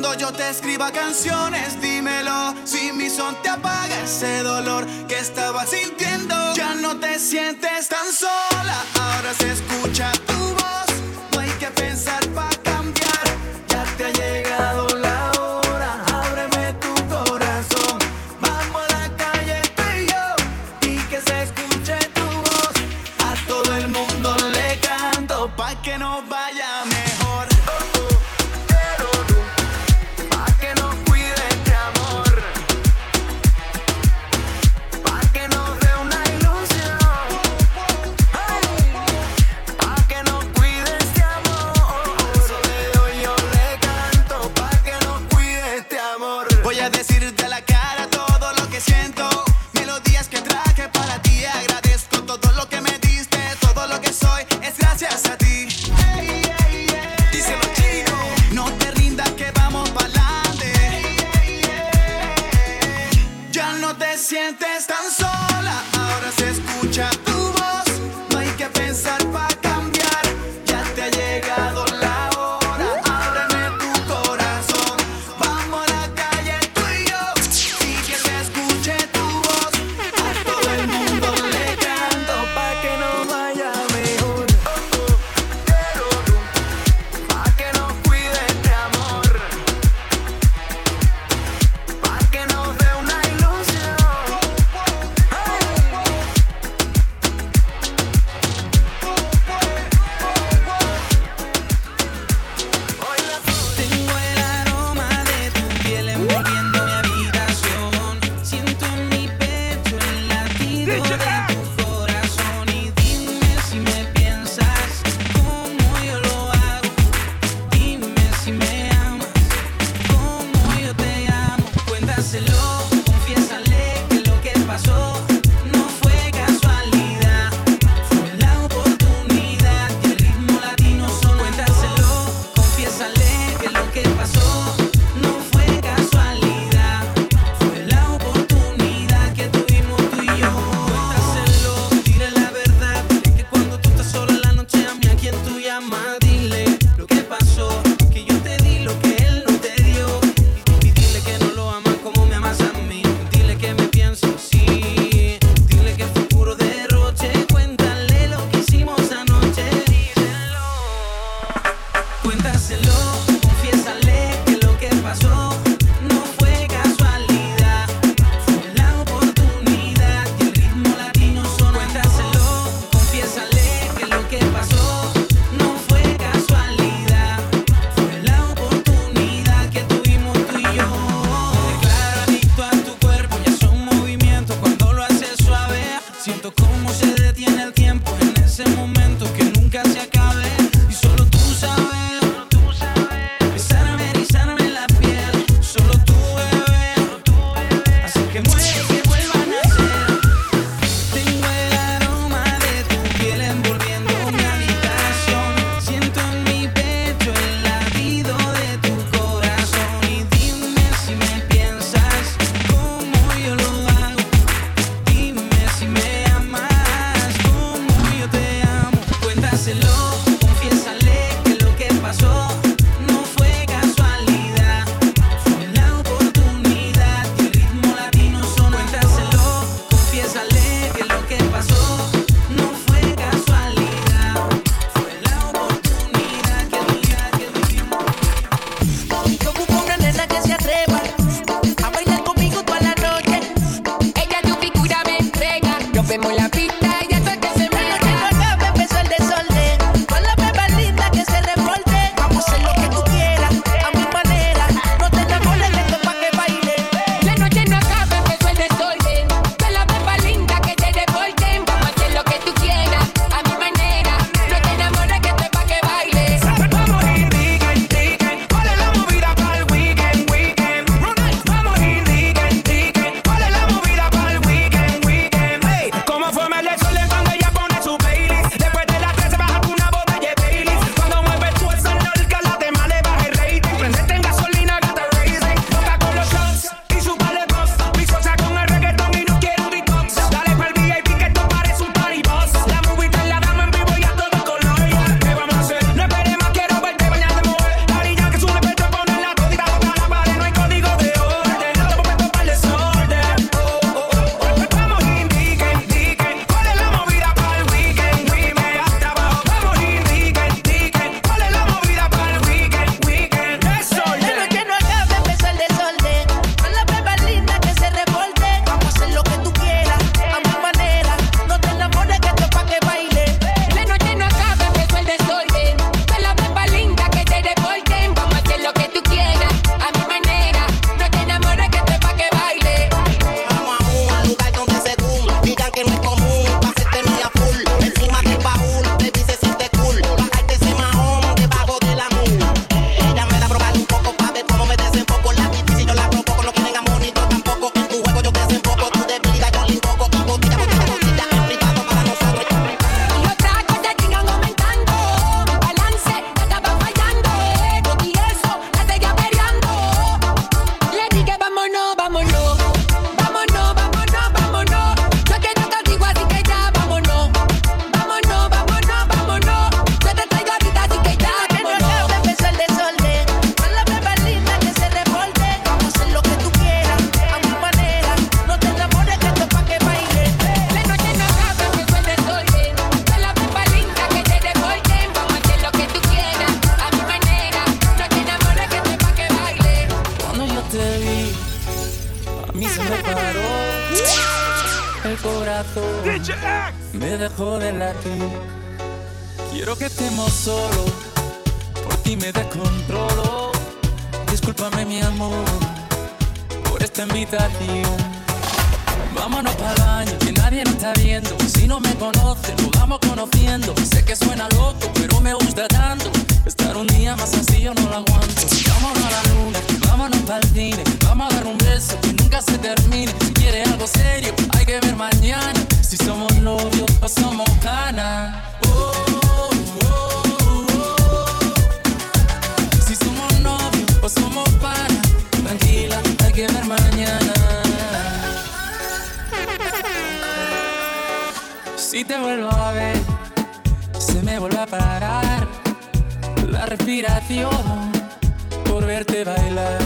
Cuando yo te escriba canciones, dímelo. Si mi son te apaga ese dolor que estaba sintiendo, ya no te sientes tan sola. Ahora se escucha tu voz. No hay que pensar pa' te vuelvo a ver, se me vuelve a parar la respiración por verte bailar.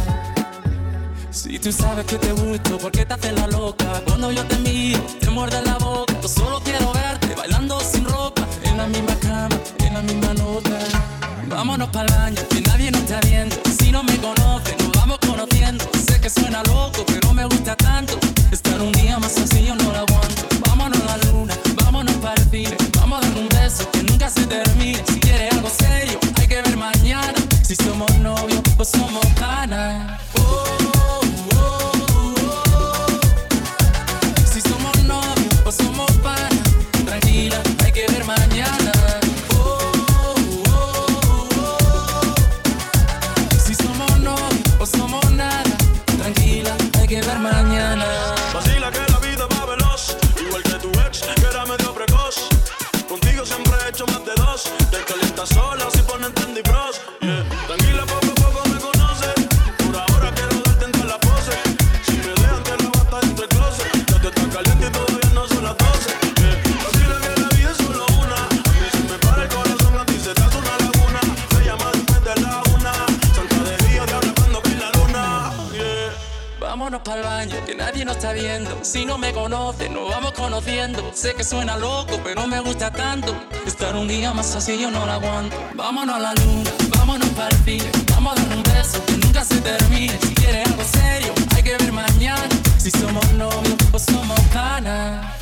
Si tú sabes que te gusto, ¿por qué te haces la loca? Cuando yo te miro, te muerde la boca. Yo solo quiero verte bailando sin ropa, en la misma cama, en la misma nota. Vámonos pa'l que nadie nos está viendo. Si no me conoces, nos vamos conociendo. Sé que suena loco, pero me gusta tanto. Estar un día más sencillo no lo aguanto. que nunca se termine. Si quiere algo serio, hay que ver mañana. Si somos novios o somos Sé que suena loco, pero me gusta tanto. Estar un día más así yo no la aguanto. Vámonos a la luna, vámonos para el fin. Vamos a dar un beso que nunca se termine. Si quieres algo serio, hay que ver mañana. Si somos novios o somos canas.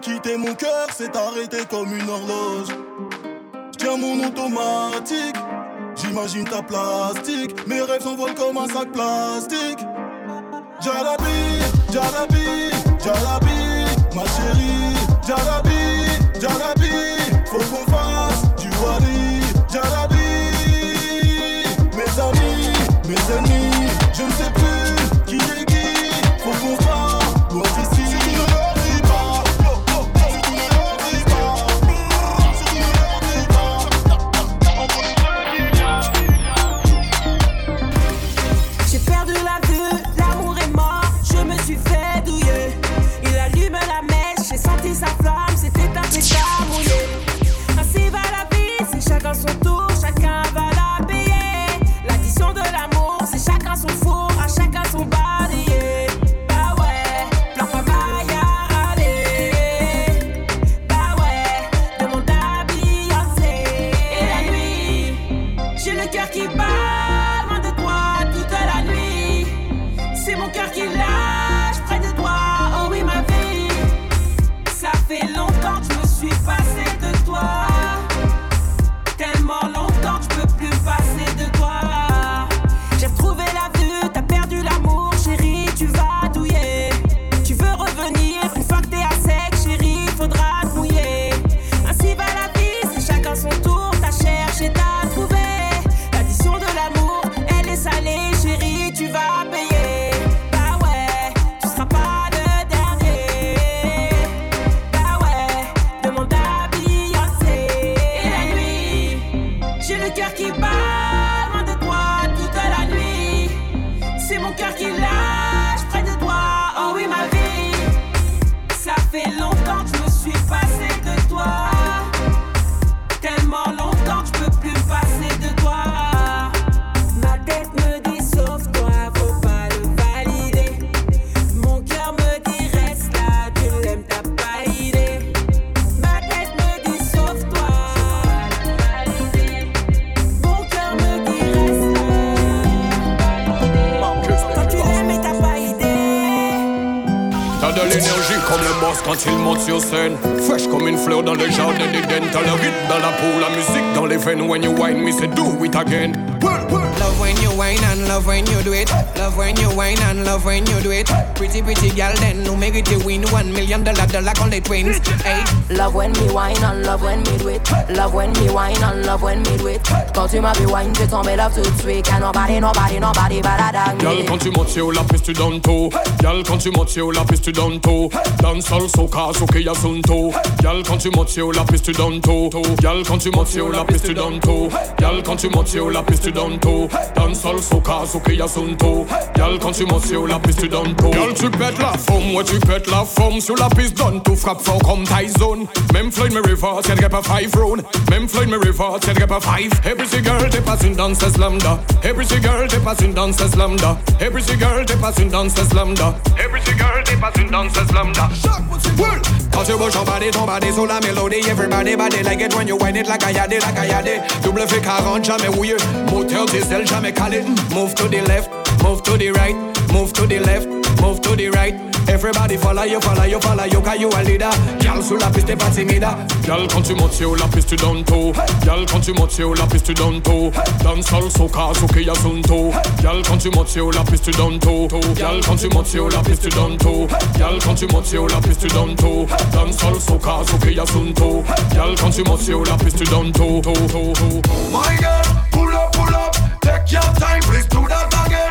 Quitté, mon cœur s'est arrêté comme une horloge. Tiens mon automatique, j'imagine ta plastique. Mes rêves s'envolent comme un sac plastique. Jalabi, Jalabi, Jalabi, ma chérie. Jalabi, Jalabi, il monte sur scène. Fresh comme une fleur dans le jardin d'Éden. T'as le rythme dans la peau, la musique dans les veines. When you whine me, say do it again. Love when you whine and love when you do it. Love when you whine and love when you do it. Pretty, pretty girl, then no make it you win one million dollar, dollar on the twins. Hey, Love when me wine and love when me do it. Love when me wine and love when me do it. Quand tu m'as vu wine, j'ai tombé love tout de suite. Can nobody, nobody, nobody better than Y'a me. quand tu montes sur la piste, tu donnes tout. Y'a quand tu montes sur la piste, tu donnes tout. Dans sol, soca, soke, yasunto. Y'a quand tu montes sur la piste, tu donnes tout. Y'a quand tu montes sur la piste, tu donnes tout. Y'a quand tu montes sur la piste, tu donnes tout. Dans sol, soca, soke, yasunto. Y'a quand tu montes sur la piste, tu donnes tout. Y'a tu pètes la forme, ouais, tu pètes la forme. Sur la piste, donne tout, frappe fort comme Tyson. Même Floyd me reverse, y'a pas five round. Même Floyd me reverse, y'a pas five. Every girl, t'es pas une danseuse lambda. Every girl, t'es pas une danseuse lambda. Every girl, t'es pas une danseuse lambda. Every girl, t'es pas une danseuse lambda. Quand tu bouges ton body, ton body sur la mélodie Everybody body like it. When you whine it like a yadé, like a yadé Double V40, jamais rouillé Moteur diesel, jamais calé Move to the left, move to the right. Move to the left, move to the right Everybody follow you, follow you, follow you Cause you a leader. Girl sur la piste, t'es pas timide Gal quand tu montes sur la piste tu donnes tout Gal quand tu montes sur la piste tu donnes tout Dans sol soca soke yasunto Gal quand tu montes sur la piste tu donnes tout Gal quand tu montes sur la piste tu donnes tout Gal quand tu montes sur la piste tu donnes tout Dans sol soca soke yasunto Gal quand tu montes sur la piste tu donnes tout. My girl, pull up, pull up, take your time, please do that again.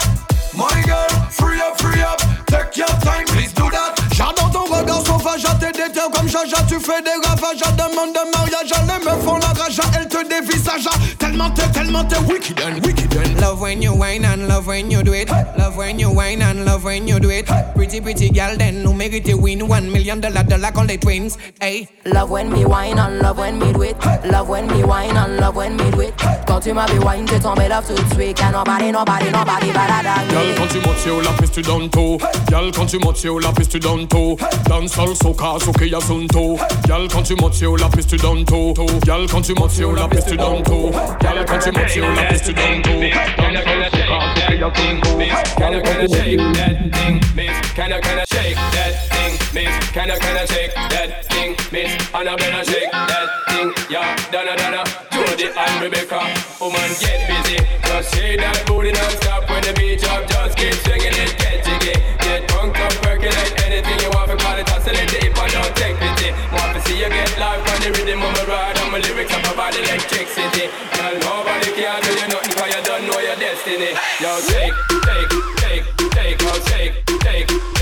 My girl, free up, free up, take your time, please do that. J'adore ton regard sauvage, à tes comme Jaja Tu fais des ravages, à demande de mariage Les meufs font la rage, à elles te dévisagent Tellement t'es, tellement t'es wicked and wicked and Love when you whine and love when you do it. Love when you whine and love when you do it. Pretty pretty girl then no mérite win. One million dollar dollar con les twins. Hey. Love when me wine and love when me do it. Love when me wine and love when me do it. Quand tu m'as vu wine, j'ai tombé love tout de suite. Can nobody, nobody, nobody better than Gal me. quand tu montes sur la piste tu donnes tout. Gal quand tu montes sur la piste tu donnes tout. Dans sol soca soke yasunto Gal quand tu montes sur la piste tu donnes tout Gal quand tu montes sur la piste tu donnes tout Gal quand tu montes sur la piste tu donnes tout Dans sol soca soke that thing, miss? Can you can you shake that thing, miss? Can you can you shake that thing, miss? Can you can you shake that thing, miss? And I better shake that thing, yeah. Donna Donna, Jody and Rebecca, woman get busy. Just shake that booty non-stop when the beat drop. Just keep swinging it, get jiggy, get drunk up, percolate anything you want. For call it oscillate, but don't take pity. Want to see you get live on the rhythm of my ride, and my lyrics up about electricity. Girl, nobody can do you nothing 'cause you don't know your destiny. Yo, take, take, take, take, take, take, take,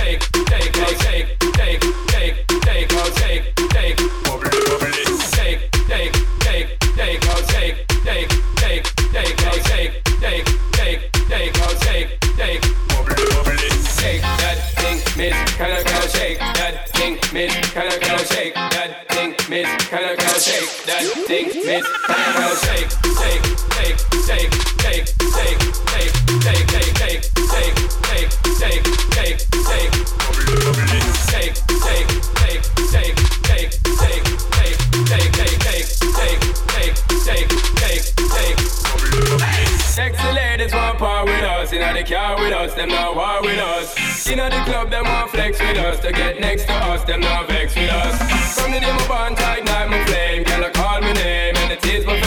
miss? Can I, can I shake that thing, miss? Can I, can I shake that thing, miss? Can I, can I shake, shake, inna with us, them not war with us. Inna the club, them want flex with us, to get next to us, them not vex with us. From the day my bond tight, night my flame, girl I call my name and it is my fame.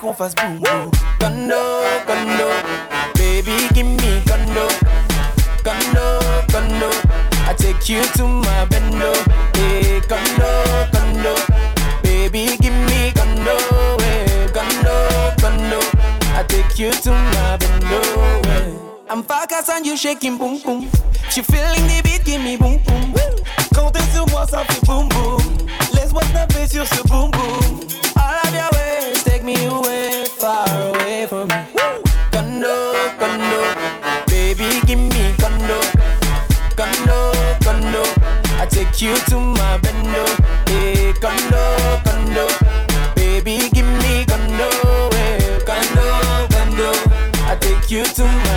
qu'on fasse boum boum. Condo, condo, baby give me condo, condo, condo. I take you to my bendo, eh, hey condo, condo, baby give me condo, hey eh, condo, condo. I take you to my bendo. Hey. I'm focused on you shaking boom boom. She feeling the beat, give me boom boom. Comptez sur moi, ça fait boum boum. Laisse-moi taper sur ce boum boum me away, far away from me. Condo, condo, baby, give me condo. Condo, condo, I take you to my bendo. Hey, condo, condo, baby, give me condo. Hey, condo, condo, I take you to my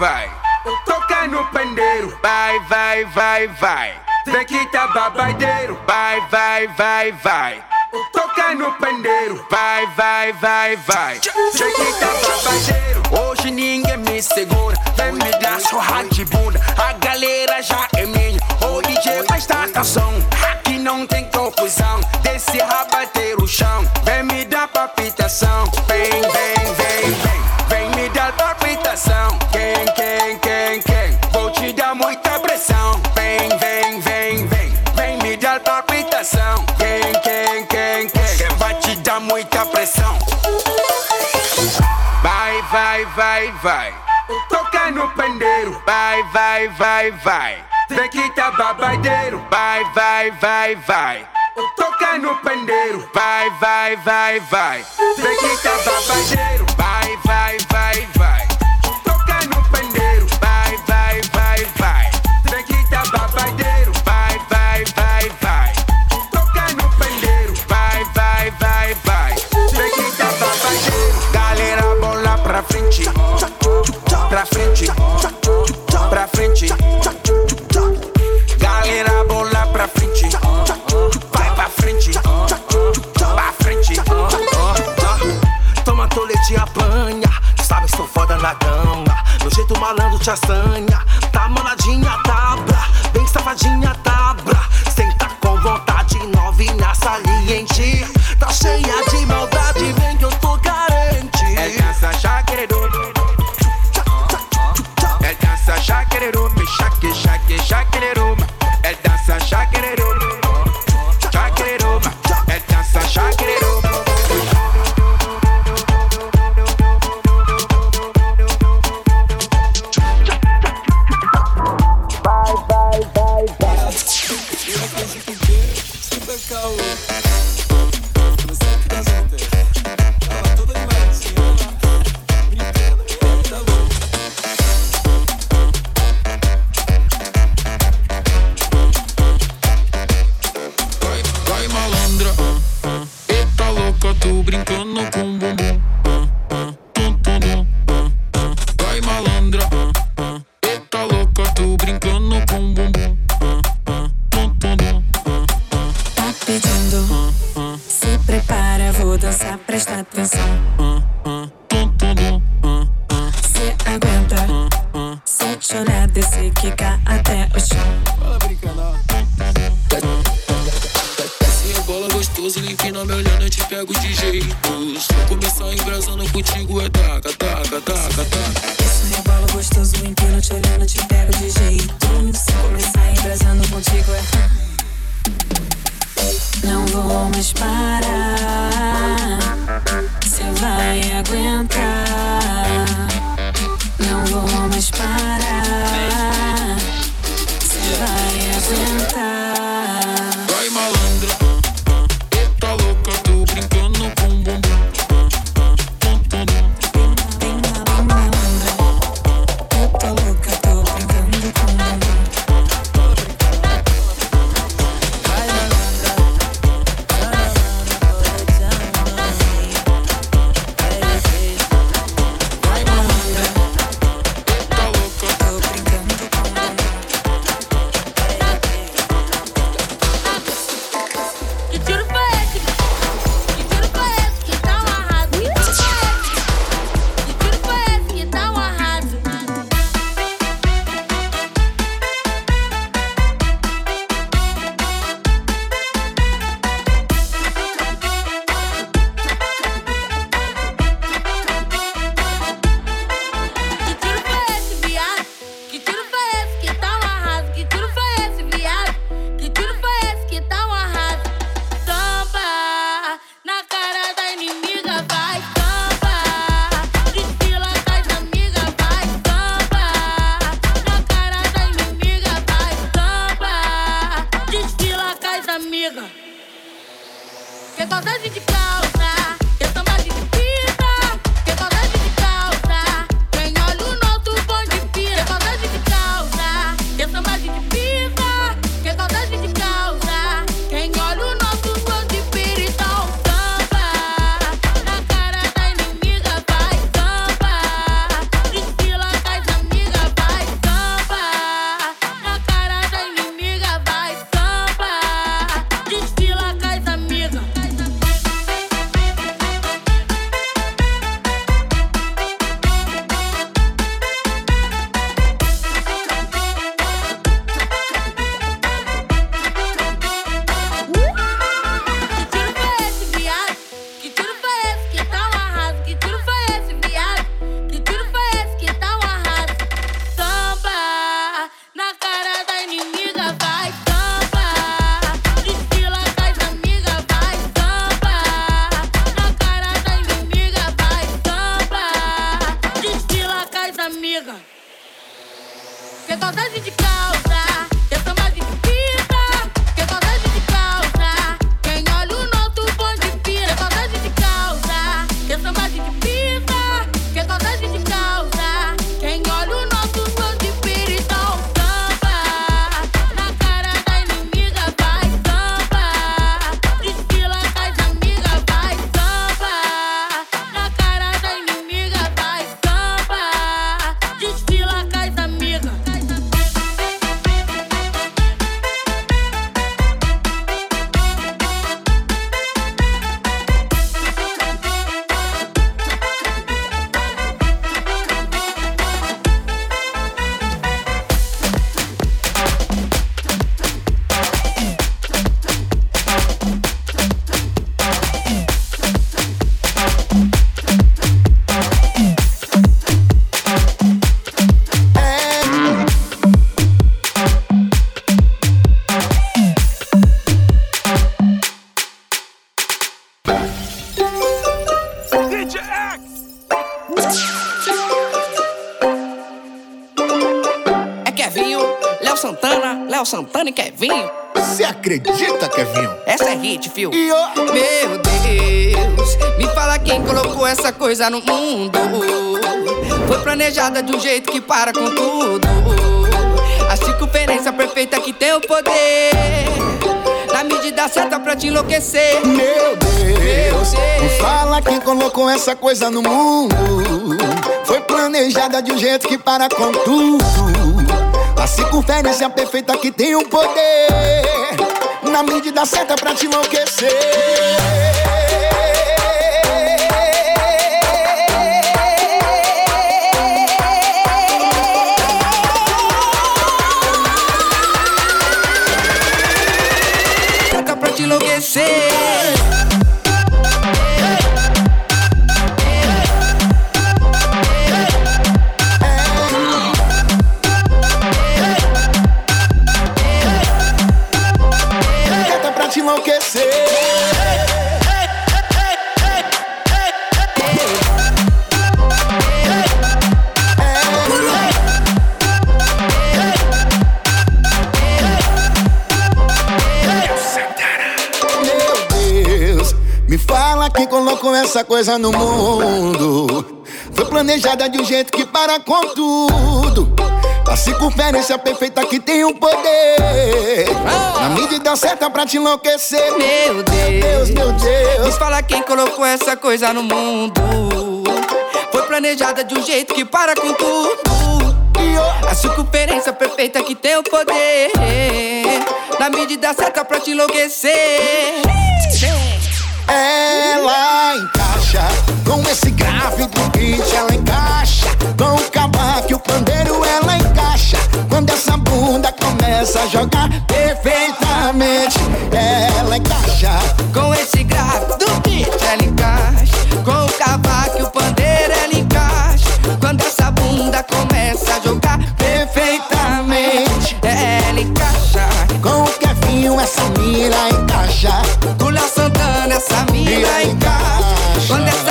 vai. Toca no pandeiro, vai, vai, vai, vai. tá babadeiro, vai, vai, vai, vai. Toca no pandeiro, vai, vai, vai, vai. tá babadeiro, hoje ninguém me segura. Vem me dar surra de bunda, a galera já é minha. O DJ vai estar canção. aqui não tem confusão. Desse rabateiro chão. vai, vai. Toca no pandeiro, vai, vai, vai, vai. vem que tá babadeiro, vai, vai, vai, vai. Toca no pandeiro, vai, vai, vai, vai. vem que tá babadeiro, vai, vai, vai, vai. jeito malandro te assanha. Tá manadinha, tá bra, bem safadinha, tá Tá pedindo, se prepara, vou dançar, presta atenção. Coisa no mundo. Foi planejada de um jeito que para com tudo. A circunferência perfeita que tem o poder. Na medida certa pra te enlouquecer. Meu Deus, me fala quem colocou essa coisa no mundo. Foi planejada de um jeito que para com tudo. A circunferência perfeita que tem o poder. Na medida certa pra te enlouquecer. Colocou essa coisa no mundo. Foi planejada de um jeito que para com tudo. A circunferência perfeita que tem o poder. Na medida certa pra te enlouquecer. Meu Deus, meu Deus. Me fala quem colocou essa coisa no mundo. Foi planejada de um jeito que para com tudo. A circunferência perfeita que tem o poder. Na medida certa pra te enlouquecer. Ela encaixa com esse grave do beat, ela encaixa com o cavaco o pandeiro, ela encaixa. Quando essa bunda começa a jogar perfeitamente, ela encaixa Com esse grave do beat, ela encaixa. Com o cavaco o pandeiro, ela encaixa. Quando essa bunda começa a jogar perfeitamente, ela encaixa. com o Kevinho, essa mira encaixa. amigas. Con esa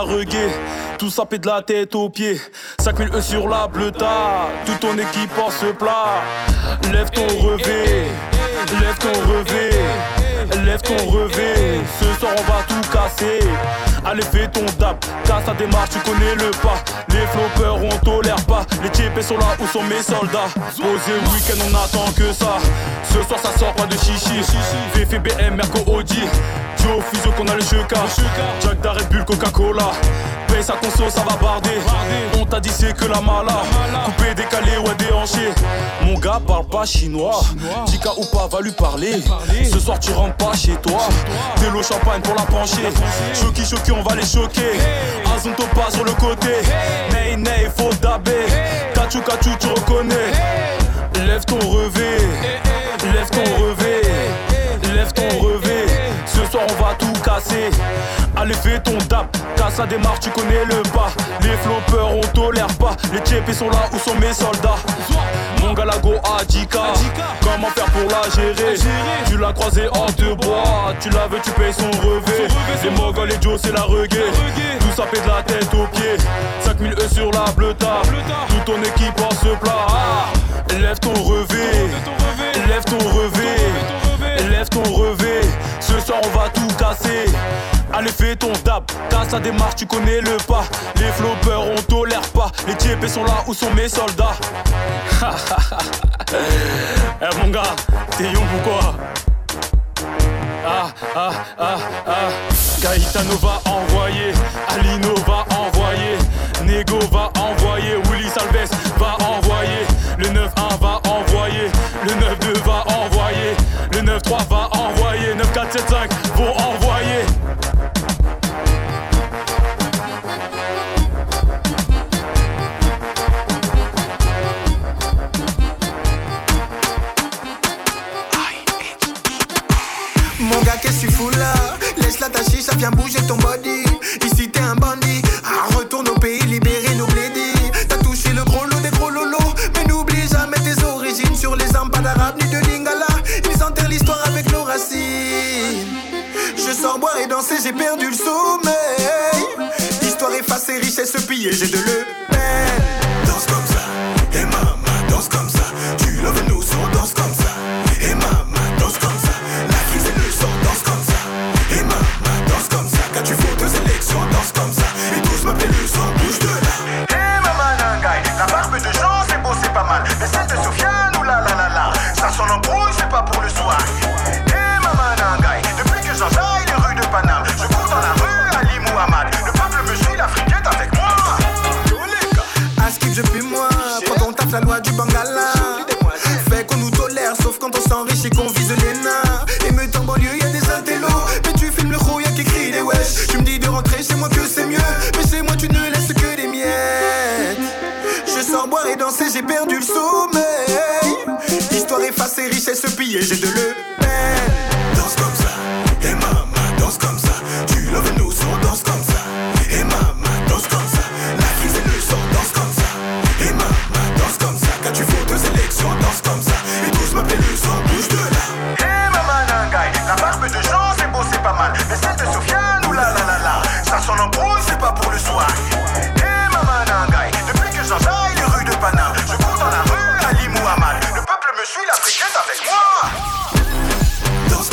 reggae. Tout ça de la tête aux pieds. 5000 E sur la bleuta, toute ton équipe en ce plat. Lève ton revêt, lève ton revêt, lève ton revêt. Ce soir on va tout casser. Allez fais ton dab, casse ta démarche, tu connais le pas. Les floppers on tolère pas, les types sont là où sont mes soldats. Posé week-end on attend que ça. Ce soir ça sort pas de chichi. Féfé BM, Merco Audi. Dio Fuso qu'on a le cheka. Jack da Red Bull, Coca-Cola. Paye sa conso, ça va barder. On t'a dit c'est que la mala. Coupé, décalé, ouais déhanché. Mon gars parle pas chinois. Tika ou pas, va lui parler. Ce soir tu rentres pas chez toi. De l'eau champagne pour la pencher. Choki, choki, on va les choquer. Azonto pas sur le côté. Ney, ney, faut dabé. Kachou, kachou, tu reconnais. Lève ton revêt. Lève ton revêt. Lève ton revêt. Ce soir on va tout casser. Allez fais ton dap, casse la démarche, tu connais le pas. Les floppers on tolère pas. Les TP sont là où sont mes soldats. Mon galago Adjika, comment faire pour la gérer Tu l'as croisé en deux bois, tu la veux, tu payes son revêt. Les Mogols et Joe c'est la reggae. Tout ça fait de la tête aux pieds. 5000 E sur la bleuta. Toute ton équipe en ce plat. Lève ton revêt, lève ton revêt, lève ton revêt. Ce soir on va tout casser. Allez fais ton dab, casse la démarche, tu connais le pas. Les floppers on tolère pas, les TP sont là où sont mes soldats. eh mon gars, t'es young ou quoi? Ah ah ah ah. Gaetano va envoyer, Alino va envoyer, Nego va envoyer, Willy Salves va envoyer, le 9-1 va envoyer, le 9-2 va envoyer, le 9-3 va envoyer, 9-4-7-5 vient bouger ton body. Ici, t'es un bandit. Ah, retourne au pays, libérer nos blédis. T'as touché le gros lot des gros lolos. Mais n'oublie jamais tes origines sur les pas d'arabe ni de lingala. Ils enterrent l'histoire avec nos racines. Je sors boire et danser, j'ai perdu le sommeil. Histoire effacée, richesse pillée, j'ai de le Piensa, Feliz. ¡Mua! Los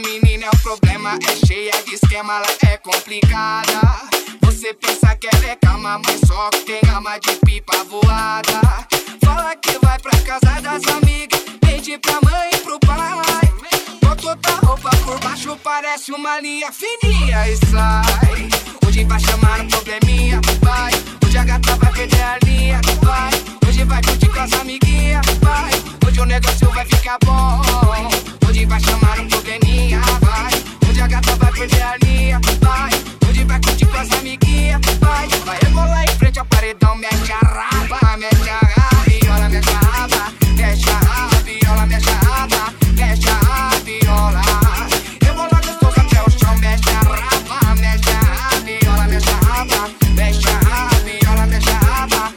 menina é o problema, é cheia de esquema, ela é complicada. Você pensa que ela é calma, mas só tem alma de pipa voada. Fala que vai pra casa das amigas, pede pra mãe e pro pai. Bota outra roupa por baixo, parece uma linha fininha e sai. Hoje vai chamar um probleminha, vai. Hoje a gata vai perder a linha, vai. Hoje vai curtir com as amiguinhas, vai. Hoje o negócio vai ficar bom. Vai chamar um probleminha, vai. Hoje a gata vai perder a linha, vai. Hoje vai curtir com as amiguinhas, vai. Vai rebolar em frente ao paredão, mexe a raba, mexe a viola, mexe a raba, mexe a viola, mexe a raba, mexe a viola. Rebola gostoso até o chão, mexe a raba, mexe viola, mexe a raba, mexe viola, raba,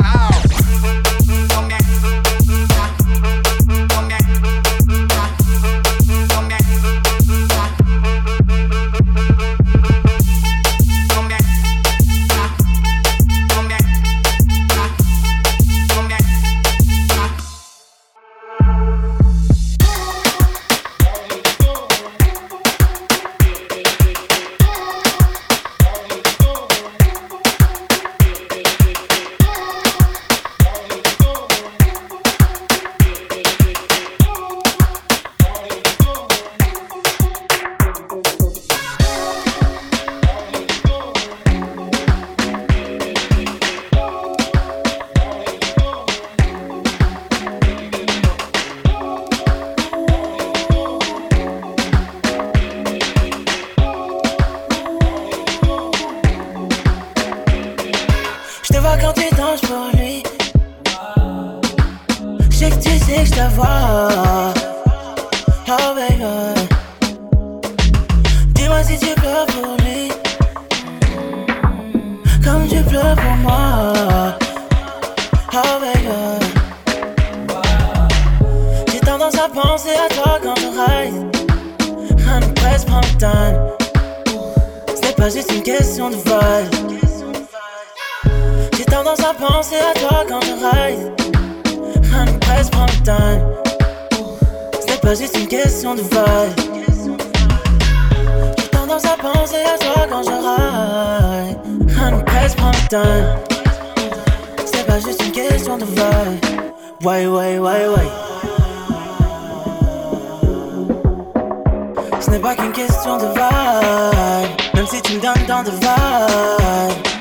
raba, Ce n'est pas juste une question de vibe. J'ai tendance à penser à toi quand je ride. Un presse printemps. Ce n'est pas juste une question de vibe. Ouais, ouais, ouais, ouais. Ce n'est pas qu'une question de vibe. Même si tu me donnes tant de vibe.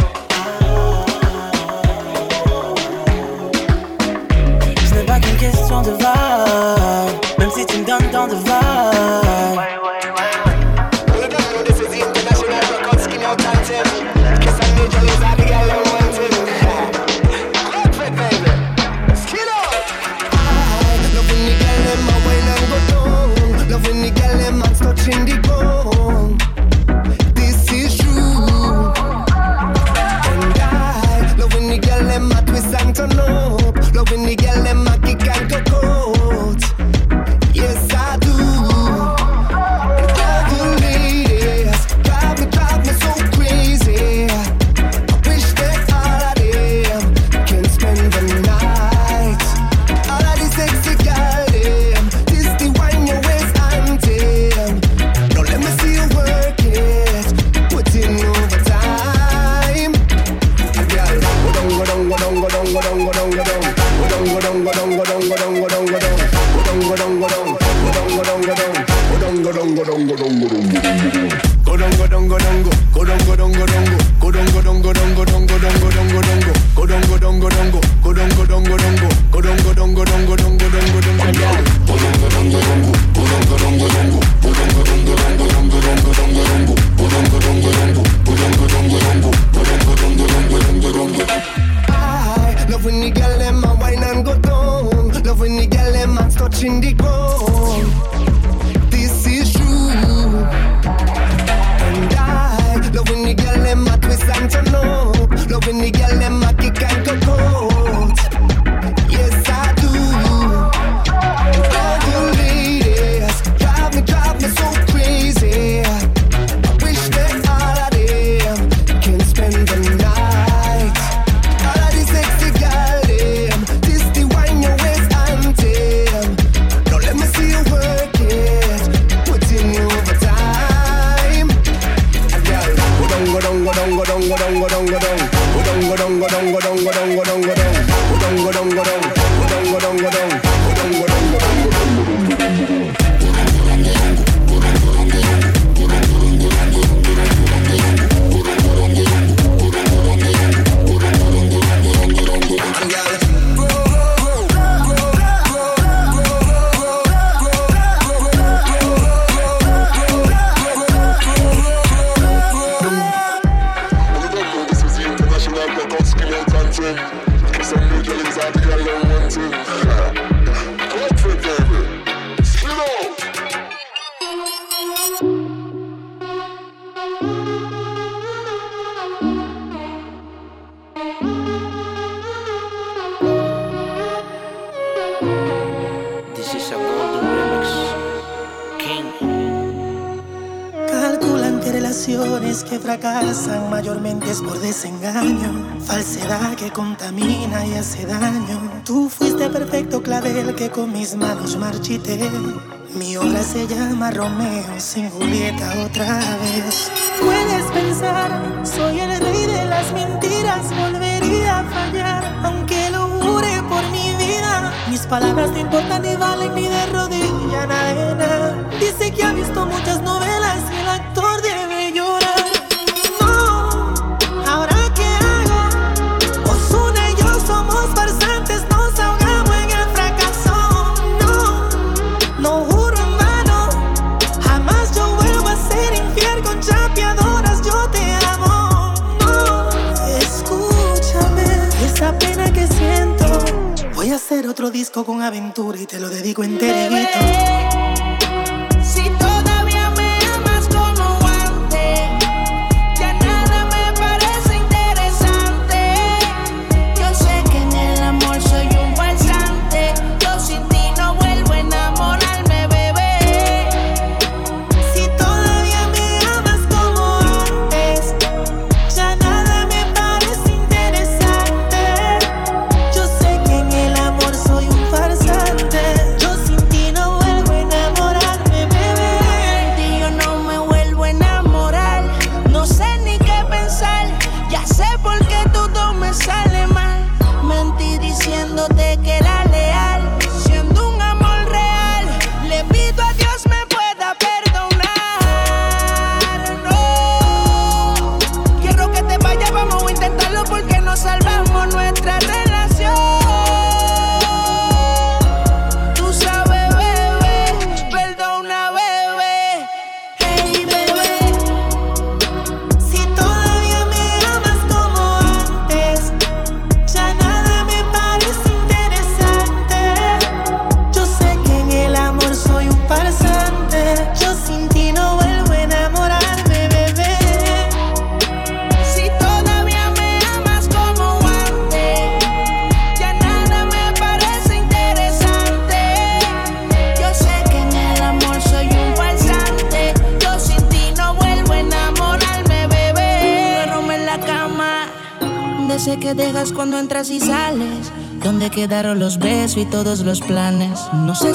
de même si tu me donnes tant de vagues. Y todos los planes. No sé